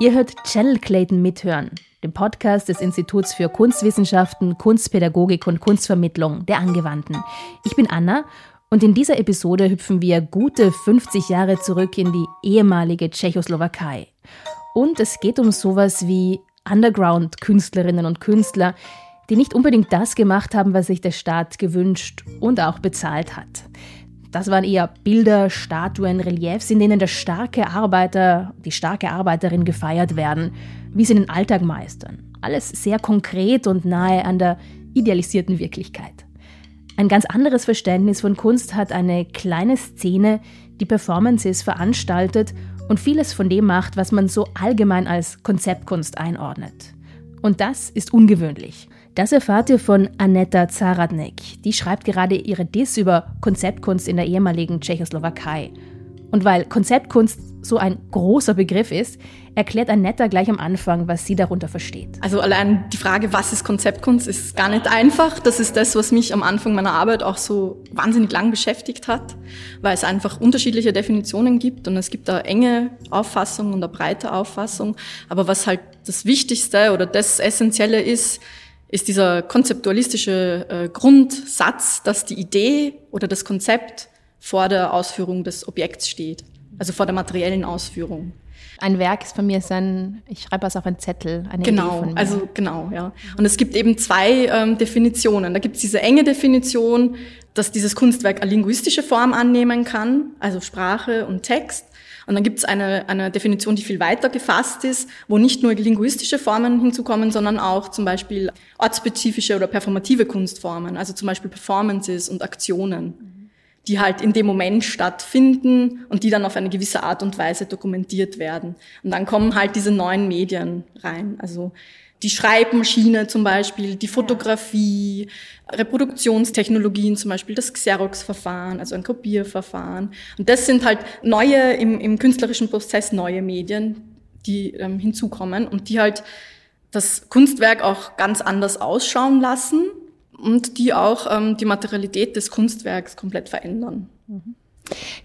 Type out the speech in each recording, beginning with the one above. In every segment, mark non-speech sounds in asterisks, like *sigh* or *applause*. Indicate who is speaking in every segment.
Speaker 1: Ihr hört Channel Clayton mithören, dem Podcast des Instituts für Kunstwissenschaften, Kunstpädagogik und Kunstvermittlung der Angewandten. Ich bin Anna und in dieser Episode hüpfen wir gute 50 Jahre zurück in die ehemalige Tschechoslowakei. Und es geht um sowas wie Underground-Künstlerinnen und Künstler, die nicht unbedingt das gemacht haben, was sich der Staat gewünscht und auch bezahlt hat. Das waren eher Bilder, Statuen, Reliefs, in denen der starke Arbeiter, die starke Arbeiterin gefeiert werden, wie sie den Alltag meistern. Alles sehr konkret und nahe an der idealisierten Wirklichkeit. Ein ganz anderes Verständnis von Kunst hat eine kleine Szene, die Performances veranstaltet und vieles von dem macht, was man so allgemein als Konzeptkunst einordnet. Und das ist ungewöhnlich. Das erfahrt ihr von Aneta Zaradnek. Die schreibt gerade ihre Diss über Konzeptkunst in der ehemaligen Tschechoslowakei. Und weil Konzeptkunst so ein großer Begriff ist, erklärt Anetta gleich am Anfang, was sie darunter versteht.
Speaker 2: Also allein die Frage, was ist Konzeptkunst, ist gar nicht einfach. Das ist das, was mich am Anfang meiner Arbeit auch so wahnsinnig lang beschäftigt hat, weil es einfach unterschiedliche Definitionen gibt und es gibt da enge Auffassung und eine breite Auffassung. Aber was halt das Wichtigste oder das Essentielle ist, ist dieser konzeptualistische äh, Grundsatz, dass die Idee oder das Konzept vor der Ausführung des Objekts steht, also vor der materiellen Ausführung.
Speaker 1: Ein Werk ist von mir ist ein, ich schreibe was auf einen Zettel,
Speaker 2: eine genau, Idee mir. also genau, ja. Und es gibt eben zwei ähm, Definitionen. Da gibt es diese enge Definition, dass dieses Kunstwerk eine linguistische Form annehmen kann, also Sprache und Text. Und dann gibt es eine, eine Definition, die viel weiter gefasst ist, wo nicht nur linguistische Formen hinzukommen, sondern auch zum Beispiel ortsspezifische oder performative Kunstformen, also zum Beispiel Performances und Aktionen, die halt in dem Moment stattfinden und die dann auf eine gewisse Art und Weise dokumentiert werden. Und dann kommen halt diese neuen Medien rein, also die Schreibmaschine zum Beispiel, die Fotografie, Reproduktionstechnologien, zum Beispiel das Xerox-Verfahren, also ein Kopierverfahren. Und das sind halt neue, im, im künstlerischen Prozess neue Medien, die ähm, hinzukommen und die halt das Kunstwerk auch ganz anders ausschauen lassen und die auch ähm, die Materialität des Kunstwerks komplett verändern.
Speaker 1: Mhm.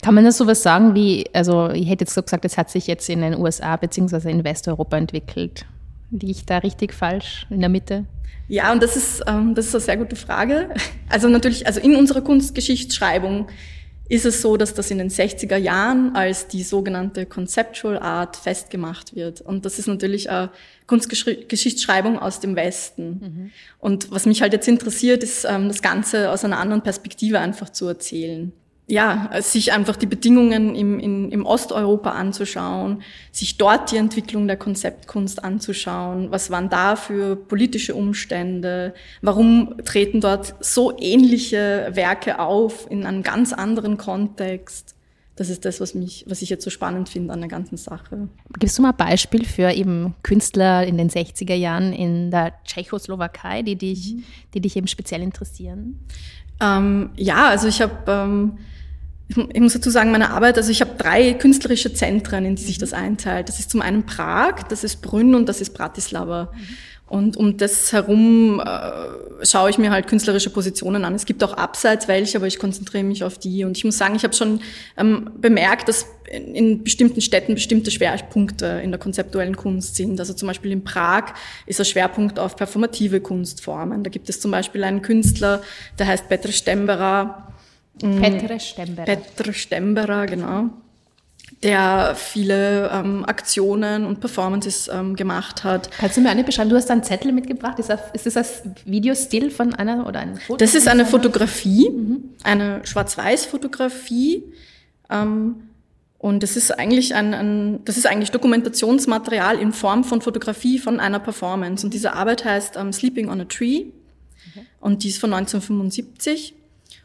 Speaker 1: Kann man das sowas sagen wie, also ich hätte jetzt so gesagt, es hat sich jetzt in den USA beziehungsweise in Westeuropa entwickelt. Liege ich da richtig falsch in der Mitte?
Speaker 2: Ja, und das ist, ähm, das ist eine sehr gute Frage. Also natürlich, also in unserer Kunstgeschichtsschreibung ist es so, dass das in den 60er Jahren als die sogenannte Conceptual Art festgemacht wird. Und das ist natürlich eine Kunstgeschichtsschreibung aus dem Westen. Mhm. Und was mich halt jetzt interessiert, ist ähm, das Ganze aus einer anderen Perspektive einfach zu erzählen ja, sich einfach die Bedingungen im, in, im Osteuropa anzuschauen, sich dort die Entwicklung der Konzeptkunst anzuschauen, was waren da für politische Umstände, warum treten dort so ähnliche Werke auf in einem ganz anderen Kontext. Das ist das, was mich, was ich jetzt so spannend finde an der ganzen Sache.
Speaker 1: Gibst du mal ein Beispiel für eben Künstler in den 60er Jahren in der Tschechoslowakei, die dich, mhm. die dich eben speziell interessieren?
Speaker 2: Ähm, ja, also ich habe ähm, ich muss dazu sagen, meine Arbeit, also ich habe drei künstlerische Zentren, in die sich das einteilt. Das ist zum einen Prag, das ist Brünn und das ist Bratislava. Und um das herum äh, schaue ich mir halt künstlerische Positionen an. Es gibt auch abseits welche, aber ich konzentriere mich auf die. Und ich muss sagen, ich habe schon ähm, bemerkt, dass in, in bestimmten Städten bestimmte Schwerpunkte in der konzeptuellen Kunst sind. Also zum Beispiel in Prag ist der Schwerpunkt auf performative Kunstformen. Da gibt es zum Beispiel einen Künstler, der heißt Petr Stembera,
Speaker 1: Mhm. Petre Stemberer.
Speaker 2: Petre Stemberer, genau. Der viele ähm, Aktionen und Performances ähm, gemacht hat.
Speaker 1: Kannst du mir eine beschreiben? Du hast einen Zettel mitgebracht. Ist das, ist das ein Videostil von einer oder ein
Speaker 2: Foto? Das ist eine Fotografie, mhm. eine Schwarz-Weiß-Fotografie. Ähm, und das ist eigentlich ein, ein, das ist eigentlich Dokumentationsmaterial in Form von Fotografie von einer Performance. Und diese Arbeit heißt um, ähm, Sleeping on a Tree. Okay. Und die ist von 1975.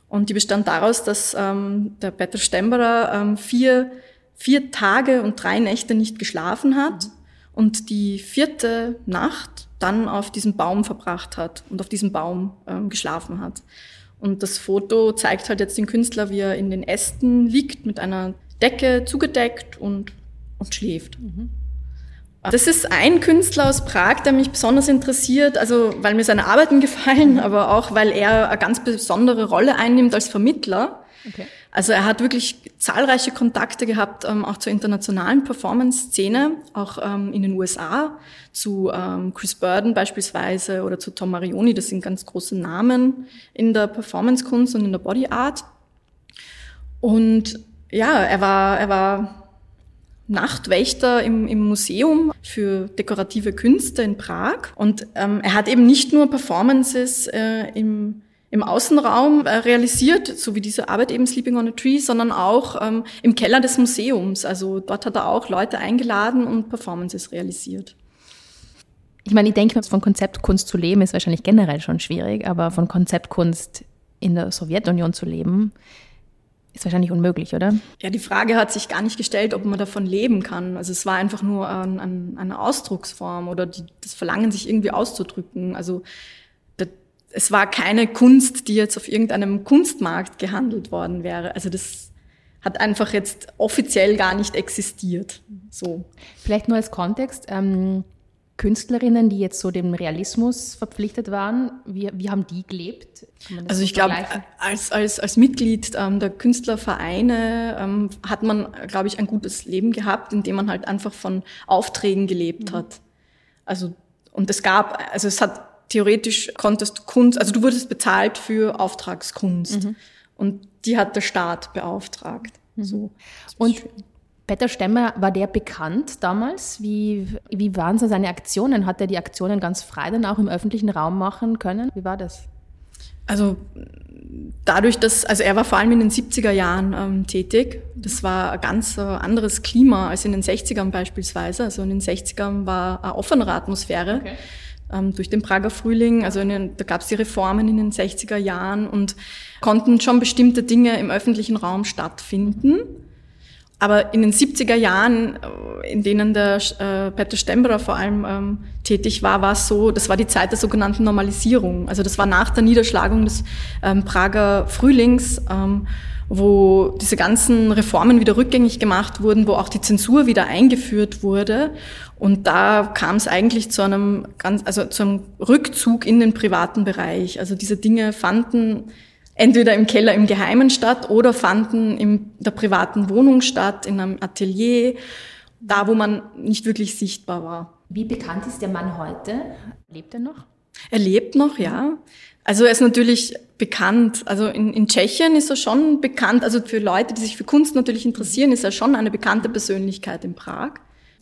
Speaker 2: Und die bestand daraus, dass ähm, der Peter Stemberer ähm, vier, vier Tage und drei Nächte nicht geschlafen hat mhm. und die vierte Nacht dann auf diesem Baum verbracht hat und auf diesem Baum ähm, geschlafen hat. Und das Foto zeigt halt jetzt den Künstler, wie er in den Ästen liegt, mit einer Decke zugedeckt und, und schläft. Mhm. Das ist ein Künstler aus Prag, der mich besonders interessiert, also weil mir seine Arbeiten gefallen, aber auch weil er eine ganz besondere Rolle einnimmt als Vermittler. Okay. Also er hat wirklich zahlreiche Kontakte gehabt, ähm, auch zur internationalen Performance-Szene, auch ähm, in den USA, zu ähm, Chris Burden beispielsweise oder zu Tom Marioni. Das sind ganz große Namen in der Performance-Kunst und in der Body Art. Und ja, er war, er war Nachtwächter im, im Museum für dekorative Künste in Prag. Und ähm, er hat eben nicht nur Performances äh, im, im Außenraum äh, realisiert, so wie diese Arbeit eben Sleeping on a Tree, sondern auch ähm, im Keller des Museums. Also dort hat er auch Leute eingeladen und Performances realisiert.
Speaker 1: Ich meine, ich denke, von Konzeptkunst zu leben ist wahrscheinlich generell schon schwierig, aber von Konzeptkunst in der Sowjetunion zu leben, ist wahrscheinlich unmöglich, oder?
Speaker 2: Ja, die Frage hat sich gar nicht gestellt, ob man davon leben kann. Also es war einfach nur ein, ein, eine Ausdrucksform oder die, das Verlangen, sich irgendwie auszudrücken. Also das, es war keine Kunst, die jetzt auf irgendeinem Kunstmarkt gehandelt worden wäre. Also das hat einfach jetzt offiziell gar nicht existiert. So.
Speaker 1: Vielleicht nur als Kontext. Ähm Künstlerinnen, die jetzt so dem Realismus verpflichtet waren, wie, wie haben die gelebt?
Speaker 2: Also ich glaube, als, als, als Mitglied ähm, der Künstlervereine ähm, hat man, glaube ich, ein gutes Leben gehabt, indem man halt einfach von Aufträgen gelebt mhm. hat. Also, und es gab, also es hat theoretisch konntest du Kunst, also du wurdest bezahlt für Auftragskunst. Mhm. Und die hat der Staat beauftragt. Mhm. So.
Speaker 1: Und schön. Peter Stemmer, war der bekannt damals? Wie, wie waren so seine Aktionen? Hat er die Aktionen ganz frei dann auch im öffentlichen Raum machen können? Wie war das?
Speaker 2: Also dadurch, dass, also er war vor allem in den 70er Jahren ähm, tätig. Das war ein ganz äh, anderes Klima als in den 60ern beispielsweise. Also in den 60ern war eine offenere Atmosphäre. Okay. Ähm, durch den Prager Frühling, also den, da gab es die Reformen in den 60er Jahren und konnten schon bestimmte Dinge im öffentlichen Raum stattfinden. Aber in den 70er Jahren, äh, in denen der äh, Peter Stemberer vor allem ähm, tätig war, war es so, das war die Zeit der sogenannten Normalisierung. Also das war nach der Niederschlagung des ähm, Prager Frühlings, ähm, wo diese ganzen Reformen wieder rückgängig gemacht wurden, wo auch die Zensur wieder eingeführt wurde. Und da kam es eigentlich zu einem ganz, also zu einem Rückzug in den privaten Bereich. Also diese Dinge fanden entweder im Keller im Geheimen statt oder fanden in der privaten Wohnung statt, in einem Atelier, da wo man nicht wirklich sichtbar war.
Speaker 1: Wie bekannt ist der Mann heute? Lebt er noch?
Speaker 2: Er lebt noch, ja. Also er ist natürlich bekannt. Also in, in Tschechien ist er schon bekannt. Also für Leute, die sich für Kunst natürlich interessieren, ist er schon eine bekannte Persönlichkeit in Prag.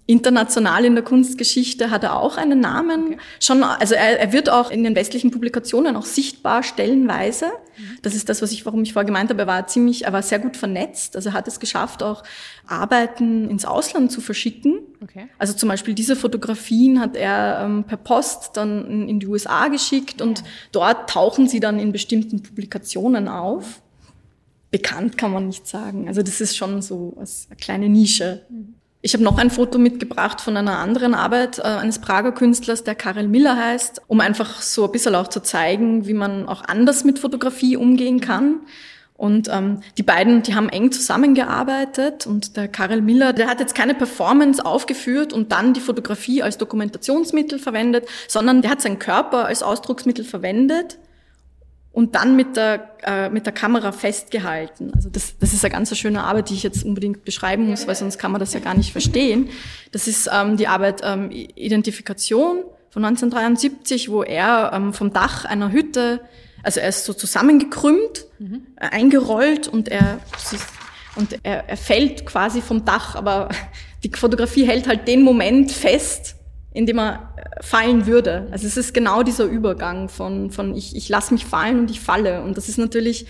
Speaker 2: International in der Kunstgeschichte hat er auch einen Namen. Okay. Schon, also er, er, wird auch in den westlichen Publikationen auch sichtbar stellenweise. Mhm. Das ist das, was ich, warum ich vorher gemeint habe. Er war ziemlich, er war sehr gut vernetzt. Also er hat es geschafft, auch Arbeiten ins Ausland zu verschicken. Okay. Also zum Beispiel diese Fotografien hat er ähm, per Post dann in, in, die USA geschickt und ja. dort tauchen sie dann in bestimmten Publikationen auf. Bekannt kann man nicht sagen. Also das ist schon so eine kleine Nische. Mhm. Ich habe noch ein Foto mitgebracht von einer anderen Arbeit äh, eines Prager Künstlers, der Karel Miller heißt, um einfach so ein bisschen auch zu zeigen, wie man auch anders mit Fotografie umgehen kann. Und ähm, die beiden, die haben eng zusammengearbeitet und der Karel Miller, der hat jetzt keine Performance aufgeführt und dann die Fotografie als Dokumentationsmittel verwendet, sondern der hat seinen Körper als Ausdrucksmittel verwendet und dann mit der, äh, mit der Kamera festgehalten. Also das, das ist eine ganz schöne Arbeit, die ich jetzt unbedingt beschreiben muss, weil sonst kann man das ja gar nicht verstehen. Das ist ähm, die Arbeit ähm, Identifikation von 1973, wo er ähm, vom Dach einer Hütte, also er ist so zusammengekrümmt, mhm. äh, eingerollt und er und er, er fällt quasi vom Dach, aber *laughs* die Fotografie hält halt den Moment fest, in dem er äh, fallen würde. Also es ist genau dieser Übergang von, von ich, ich lasse mich fallen und ich falle. Und das ist natürlich,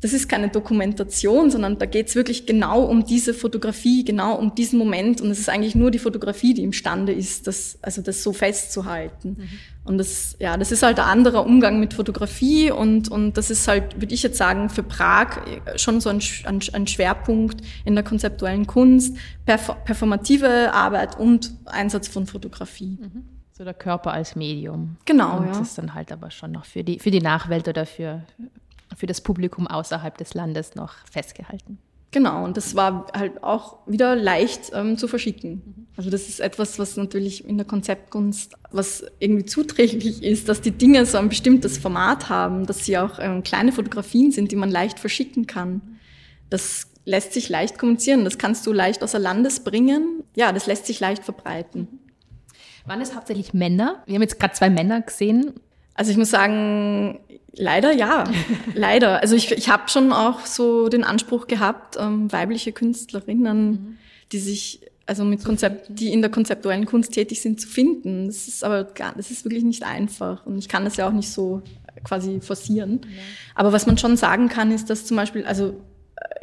Speaker 2: das ist keine Dokumentation, sondern da geht es wirklich genau um diese Fotografie, genau um diesen Moment. Und es ist eigentlich nur die Fotografie, die imstande ist, das, also das so festzuhalten. Mhm. Und das, ja, das ist halt ein anderer Umgang mit Fotografie und, und das ist halt, würde ich jetzt sagen, für Prag schon so ein, ein, ein Schwerpunkt in der konzeptuellen Kunst, performative Arbeit und Einsatz von Fotografie. Mhm.
Speaker 1: So der Körper als Medium.
Speaker 2: Genau,
Speaker 1: und
Speaker 2: ja.
Speaker 1: das ist dann halt aber schon noch für die, für die Nachwelt oder für, für das Publikum außerhalb des Landes noch festgehalten.
Speaker 2: Genau, und das war halt auch wieder leicht ähm, zu verschicken. Also das ist etwas, was natürlich in der Konzeptkunst, was irgendwie zuträglich ist, dass die Dinge so ein bestimmtes Format haben, dass sie auch ähm, kleine Fotografien sind, die man leicht verschicken kann. Das lässt sich leicht kommunizieren, das kannst du leicht außer Landes bringen. Ja, das lässt sich leicht verbreiten.
Speaker 1: Waren es hauptsächlich Männer? Wir haben jetzt gerade zwei Männer gesehen.
Speaker 2: Also ich muss sagen, leider ja, *laughs* leider. Also ich, ich habe schon auch so den Anspruch gehabt, ähm, weibliche Künstlerinnen, mhm. die sich also mit Konzept, die in der konzeptuellen Kunst tätig sind, zu finden. Das ist aber gar, das ist wirklich nicht einfach und ich kann das ja auch nicht so quasi forcieren. Ja. Aber was man schon sagen kann, ist, dass zum Beispiel, also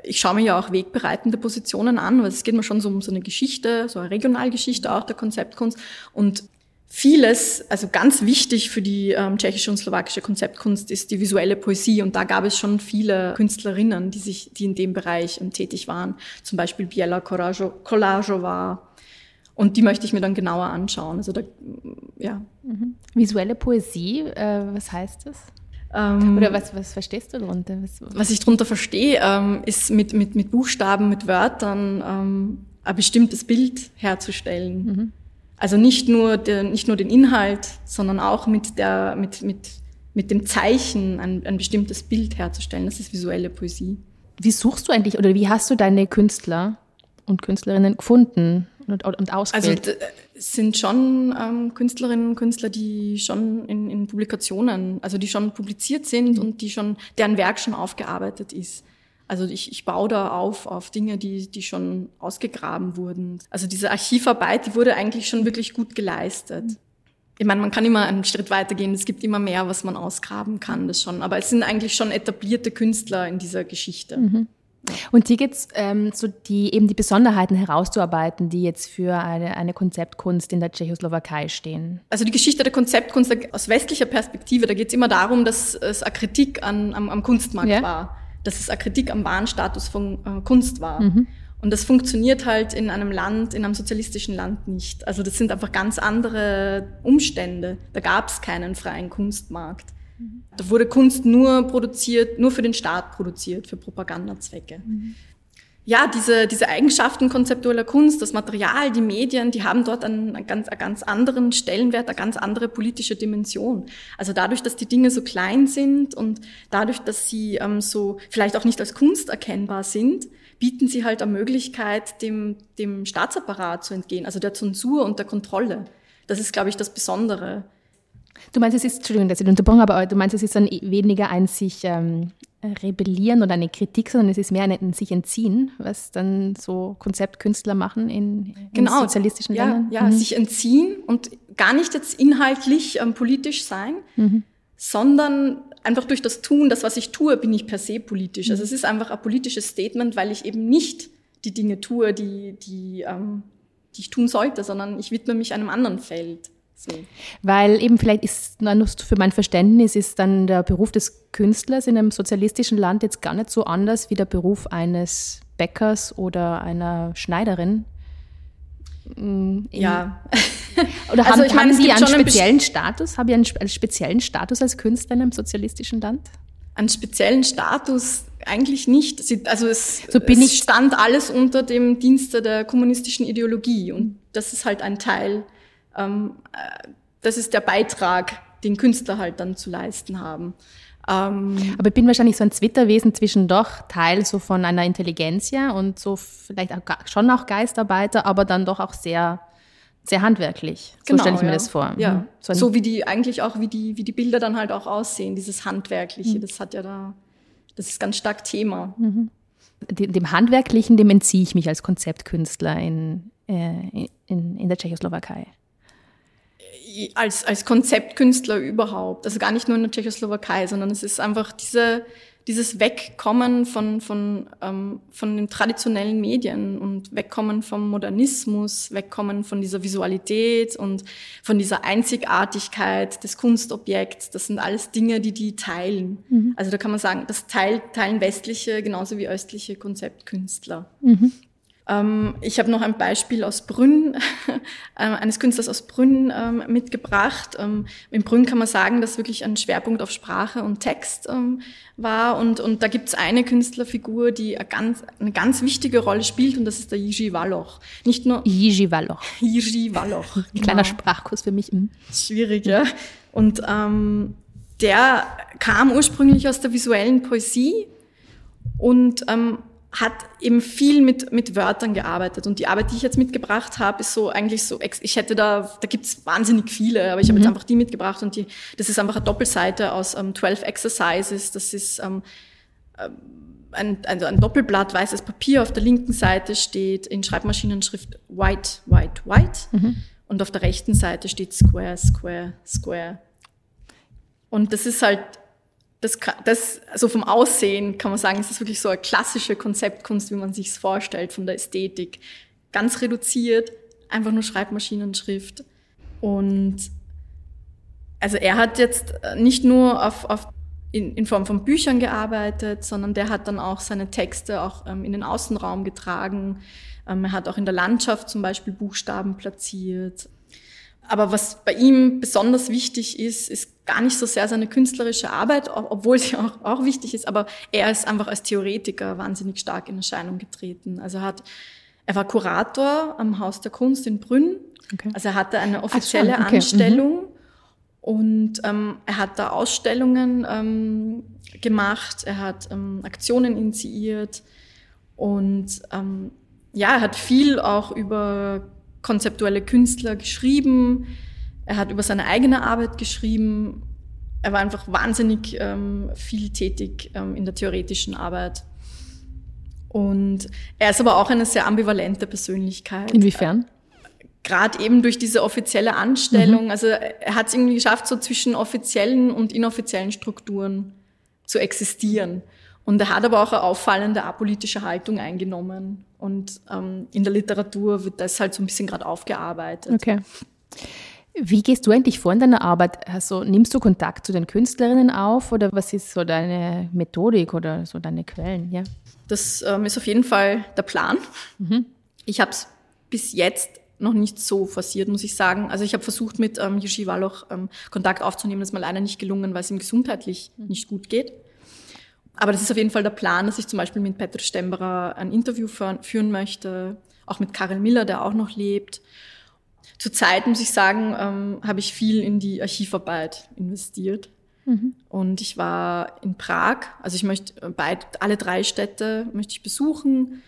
Speaker 2: ich schaue mir ja auch wegbereitende Positionen an, weil es geht mir schon so um so eine Geschichte, so eine Regionalgeschichte auch der Konzeptkunst und Vieles, also ganz wichtig für die ähm, tschechische und slowakische Konzeptkunst ist die visuelle Poesie und da gab es schon viele Künstlerinnen, die sich, die in dem Bereich ähm, tätig waren. Zum Beispiel Biela Kolajova und die möchte ich mir dann genauer anschauen. Also da, ja.
Speaker 1: Mhm. Visuelle Poesie, äh, was heißt das? Ähm, Oder was, was verstehst du darunter?
Speaker 2: Was, was ich darunter verstehe, ähm, ist mit, mit, mit Buchstaben, mit Wörtern ähm, ein bestimmtes Bild herzustellen. Mhm. Also nicht nur, der, nicht nur den Inhalt, sondern auch mit, der, mit, mit, mit dem Zeichen ein, ein bestimmtes Bild herzustellen. Das ist visuelle Poesie.
Speaker 1: Wie suchst du eigentlich oder wie hast du deine Künstler und Künstlerinnen gefunden und, und ausgewählt?
Speaker 2: Also es sind schon ähm, Künstlerinnen und Künstler, die schon in, in Publikationen, also die schon publiziert sind mhm. und die schon, deren Werk schon aufgearbeitet ist. Also ich, ich baue da auf auf Dinge, die, die schon ausgegraben wurden. Also diese Archivarbeit, die wurde eigentlich schon wirklich gut geleistet. Ich meine, man kann immer einen Schritt weitergehen. Es gibt immer mehr, was man ausgraben kann, das schon. Aber es sind eigentlich schon etablierte Künstler in dieser Geschichte.
Speaker 1: Mhm. Und hier geht es ähm, so die, eben die Besonderheiten herauszuarbeiten, die jetzt für eine, eine Konzeptkunst in der Tschechoslowakei stehen.
Speaker 2: Also die Geschichte der Konzeptkunst aus westlicher Perspektive, da geht es immer darum, dass es eine Kritik an, am, am Kunstmarkt ja. war dass es eine Kritik am wahren Status von äh, Kunst war. Mhm. Und das funktioniert halt in einem Land, in einem sozialistischen Land nicht. Also das sind einfach ganz andere Umstände. Da gab es keinen freien Kunstmarkt. Mhm. Da wurde Kunst nur produziert, nur für den Staat produziert, für Propagandazwecke. Mhm ja, diese, diese Eigenschaften konzeptueller Kunst, das Material, die Medien, die haben dort einen, einen, ganz, einen ganz anderen Stellenwert, eine ganz andere politische Dimension. Also dadurch, dass die Dinge so klein sind und dadurch, dass sie ähm, so vielleicht auch nicht als Kunst erkennbar sind, bieten sie halt eine Möglichkeit, dem, dem Staatsapparat zu entgehen, also der Zensur und der Kontrolle. Das ist, glaube ich, das Besondere.
Speaker 1: Du meinst, es ist, Entschuldigung, dass ich unterbrochen aber du meinst, es ist dann weniger ein sich ähm, rebellieren oder eine Kritik, sondern es ist mehr ein sich entziehen, was dann so Konzeptkünstler machen in,
Speaker 2: genau.
Speaker 1: sozialistischen
Speaker 2: ja,
Speaker 1: Ländern.
Speaker 2: Ja, mhm. sich entziehen und gar nicht jetzt inhaltlich ähm, politisch sein, mhm. sondern einfach durch das Tun, das, was ich tue, bin ich per se politisch. Also mhm. es ist einfach ein politisches Statement, weil ich eben nicht die Dinge tue, die, die, ähm, die ich tun sollte, sondern ich widme mich einem anderen Feld.
Speaker 1: So. Weil eben vielleicht ist, nur für mein Verständnis, ist dann der Beruf des Künstlers in einem sozialistischen Land jetzt gar nicht so anders wie der Beruf eines Bäckers oder einer Schneiderin.
Speaker 2: Mm, in, ja. *laughs*
Speaker 1: Oder haben, also ich meine, haben Sie einen speziellen ein Status? Haben Sie einen speziellen Status als Künstler in einem sozialistischen Land?
Speaker 2: Einen speziellen Status eigentlich nicht. Also es, so es stand alles unter dem Dienste der kommunistischen Ideologie und das ist halt ein Teil ähm, äh, das ist der Beitrag, den Künstler halt dann zu leisten haben.
Speaker 1: Ähm, aber ich bin wahrscheinlich so ein Zwitterwesen zwischen doch Teil so von einer Intelligenz ja und so vielleicht auch, schon auch Geisterarbeiter, aber dann doch auch sehr sehr handwerklich. So genau, stelle ich mir
Speaker 2: ja.
Speaker 1: das vor.
Speaker 2: Ja. Mhm. So, so, wie die eigentlich auch wie die wie die Bilder dann halt auch aussehen, dieses handwerkliche, mhm. das hat ja da das ist ganz stark Thema. Mhm.
Speaker 1: Dem, dem Handwerklichen, dem entziehe ich mich als Konzeptkünstler in, äh, in, in der Tschechoslowakei
Speaker 2: als, als Konzeptkünstler überhaupt. Also gar nicht nur in der Tschechoslowakei, sondern es ist einfach diese, dieses Wegkommen von, von, ähm, von den traditionellen Medien und Wegkommen vom Modernismus, Wegkommen von dieser Visualität und von dieser Einzigartigkeit des Kunstobjekts. Das sind alles Dinge, die die teilen. Mhm. Also da kann man sagen, das teilt, teilen westliche genauso wie östliche Konzeptkünstler. Mhm. Ähm, ich habe noch ein Beispiel aus Brünn, *laughs* ähm, eines Künstlers aus Brünn ähm, mitgebracht. In Brünn kann man sagen, dass wirklich ein Schwerpunkt auf Sprache und Text war. Und, und da gibt es eine Künstlerfigur, die eine ganz, eine ganz wichtige Rolle spielt, und das ist der Yiji Walloch.
Speaker 1: Nicht nur Yiji Walloch. *laughs*
Speaker 2: Yiji Walloch.
Speaker 1: Ein *laughs* kleiner genau. Sprachkurs für mich. Mhm.
Speaker 2: Schwierig, ja. Und ähm, der kam ursprünglich aus der visuellen Poesie und ähm, hat eben viel mit, mit Wörtern gearbeitet. Und die Arbeit, die ich jetzt mitgebracht habe, ist so eigentlich so, ich hätte da, da gibt's wahnsinnig viele, aber ich habe mhm. jetzt einfach die mitgebracht und die, das ist einfach eine Doppelseite aus ähm, 12 Exercises. Das ist ähm, äh, ein, also ein Doppelblatt weißes Papier. Auf der linken Seite steht in Schreibmaschinenschrift white, white, white. Mhm. Und auf der rechten Seite steht square, square, square. Und das ist halt das, das, also vom Aussehen kann man sagen, ist wirklich so eine klassische Konzeptkunst, wie man sich es vorstellt, von der Ästhetik. Ganz reduziert, einfach nur Schreibmaschinenschrift. Und also er hat jetzt nicht nur auf, auf in, in Form von Büchern gearbeitet, sondern der hat dann auch seine Texte auch ähm, in den Außenraum getragen. Ähm, er hat auch in der Landschaft zum Beispiel Buchstaben platziert. Aber was bei ihm besonders wichtig ist, ist gar nicht so sehr seine künstlerische Arbeit, obwohl sie auch, auch wichtig ist, aber er ist einfach als Theoretiker wahnsinnig stark in Erscheinung getreten. Also er hat, er war Kurator am Haus der Kunst in Brünn. Okay. Also er hatte eine offizielle Ach, okay. Anstellung mhm. und ähm, er hat da Ausstellungen ähm, gemacht, er hat ähm, Aktionen initiiert und ähm, ja, er hat viel auch über konzeptuelle Künstler geschrieben. Er hat über seine eigene Arbeit geschrieben. Er war einfach wahnsinnig ähm, viel tätig ähm, in der theoretischen Arbeit. Und er ist aber auch eine sehr ambivalente Persönlichkeit.
Speaker 1: Inwiefern?
Speaker 2: Gerade eben durch diese offizielle Anstellung. Mhm. Also er hat es irgendwie geschafft, so zwischen offiziellen und inoffiziellen Strukturen zu existieren. Und er hat aber auch eine auffallende apolitische Haltung eingenommen. Und ähm, in der Literatur wird das halt so ein bisschen gerade aufgearbeitet.
Speaker 1: Okay. Wie gehst du eigentlich vor in deiner Arbeit? Also nimmst du Kontakt zu den Künstlerinnen auf oder was ist so deine Methodik oder so deine Quellen? Ja.
Speaker 2: Das ähm, ist auf jeden Fall der Plan. Mhm. Ich habe es bis jetzt noch nicht so forciert, muss ich sagen. Also ich habe versucht, mit ähm, Yuji Waloch ähm, Kontakt aufzunehmen. Das ist mir leider nicht gelungen, weil es ihm gesundheitlich mhm. nicht gut geht. Aber das ist auf jeden Fall der Plan, dass ich zum Beispiel mit Petr Stemberer ein Interview führen möchte, auch mit Karel Miller, der auch noch lebt. Zurzeit muss ich sagen, ähm, habe ich viel in die Archivarbeit investiert. Mhm. Und ich war in Prag, also ich möchte äh, beid, alle drei Städte möchte ich besuchen.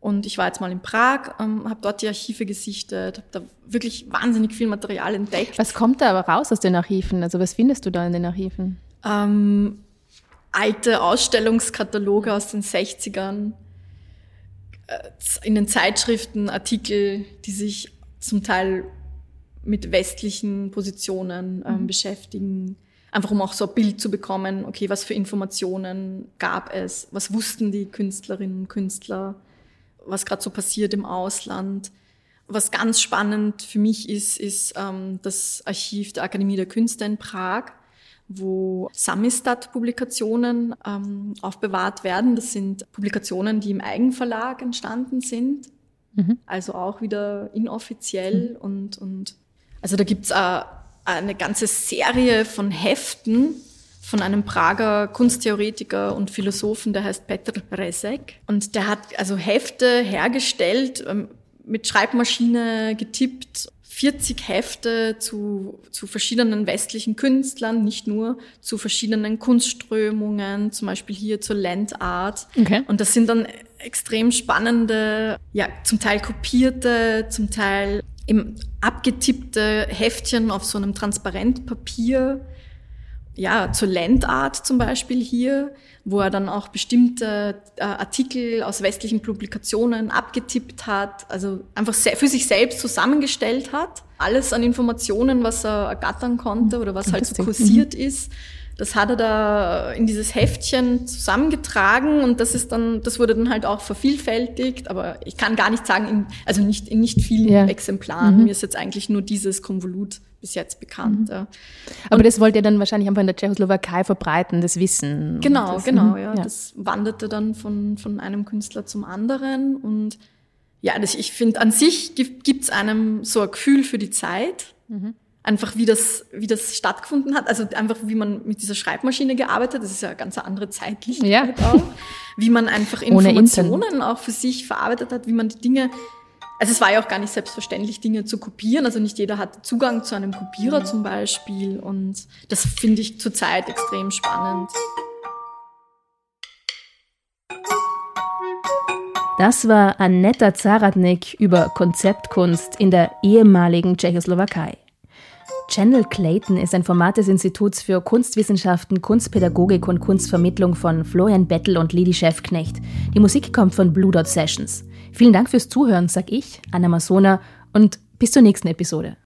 Speaker 2: Und ich war jetzt mal in Prag, ähm, habe dort die Archive gesichtet, habe da wirklich wahnsinnig viel Material entdeckt.
Speaker 1: Was kommt da aber raus aus den Archiven? Also was findest du da in den Archiven?
Speaker 2: Ähm, alte Ausstellungskataloge aus den 60ern, äh, in den Zeitschriften Artikel, die sich zum Teil mit westlichen Positionen ähm, mhm. beschäftigen. Einfach um auch so ein Bild zu bekommen, okay, was für Informationen gab es, was wussten die Künstlerinnen und Künstler, was gerade so passiert im Ausland. Was ganz spannend für mich ist, ist ähm, das Archiv der Akademie der Künste in Prag, wo Samistat-Publikationen ähm, aufbewahrt werden. Das sind Publikationen, die im Eigenverlag entstanden sind, mhm. also auch wieder inoffiziell mhm. und, und also da gibt's äh, eine ganze Serie von Heften von einem Prager Kunsttheoretiker und Philosophen, der heißt Petr Rezek. Und der hat also Hefte hergestellt, ähm, mit Schreibmaschine getippt 40 Hefte zu, zu verschiedenen westlichen Künstlern, nicht nur zu verschiedenen Kunstströmungen, zum Beispiel hier zur Landart. Okay. Und das sind dann extrem spannende, ja, zum Teil kopierte, zum Teil eben abgetippte Heftchen auf so einem Transparentpapier. Ja, zur Landart zum Beispiel hier, wo er dann auch bestimmte äh, Artikel aus westlichen Publikationen abgetippt hat, also einfach für sich selbst zusammengestellt hat. Alles an Informationen, was er ergattern konnte oder was halt so kursiert mhm. ist. Das hat er da in dieses Heftchen zusammengetragen und das ist dann, das wurde dann halt auch vervielfältigt, aber ich kann gar nicht sagen, in, also nicht in nicht vielen ja. Exemplaren. Mhm. Mir ist jetzt eigentlich nur dieses Konvolut bis jetzt bekannt. Mhm. Ja.
Speaker 1: Aber das wollte er dann wahrscheinlich einfach in der Tschechoslowakei verbreiten, das Wissen.
Speaker 2: Genau, das, genau, mhm. ja. ja. Das wanderte dann von, von einem Künstler zum anderen und ja, das, ich finde, an sich gibt es einem so ein Gefühl für die Zeit. Mhm. Einfach wie das, wie das stattgefunden hat. Also einfach, wie man mit dieser Schreibmaschine gearbeitet hat. Das ist ja eine ganz andere Zeitlichkeit ja. auch. Wie man einfach *laughs* Informationen auch für sich verarbeitet hat, wie man die Dinge also es war ja auch gar nicht selbstverständlich, Dinge zu kopieren. Also nicht jeder hat Zugang zu einem Kopierer zum Beispiel. Und das finde ich zurzeit extrem spannend.
Speaker 1: Das war Annetta Zaradnik über Konzeptkunst in der ehemaligen Tschechoslowakei. Channel Clayton ist ein Format des Instituts für Kunstwissenschaften, Kunstpädagogik und Kunstvermittlung von Florian Bettel und Lidi Schäfknecht. Die Musik kommt von Blue Dot Sessions. Vielen Dank fürs Zuhören, sag ich, Anna Masona, und bis zur nächsten Episode.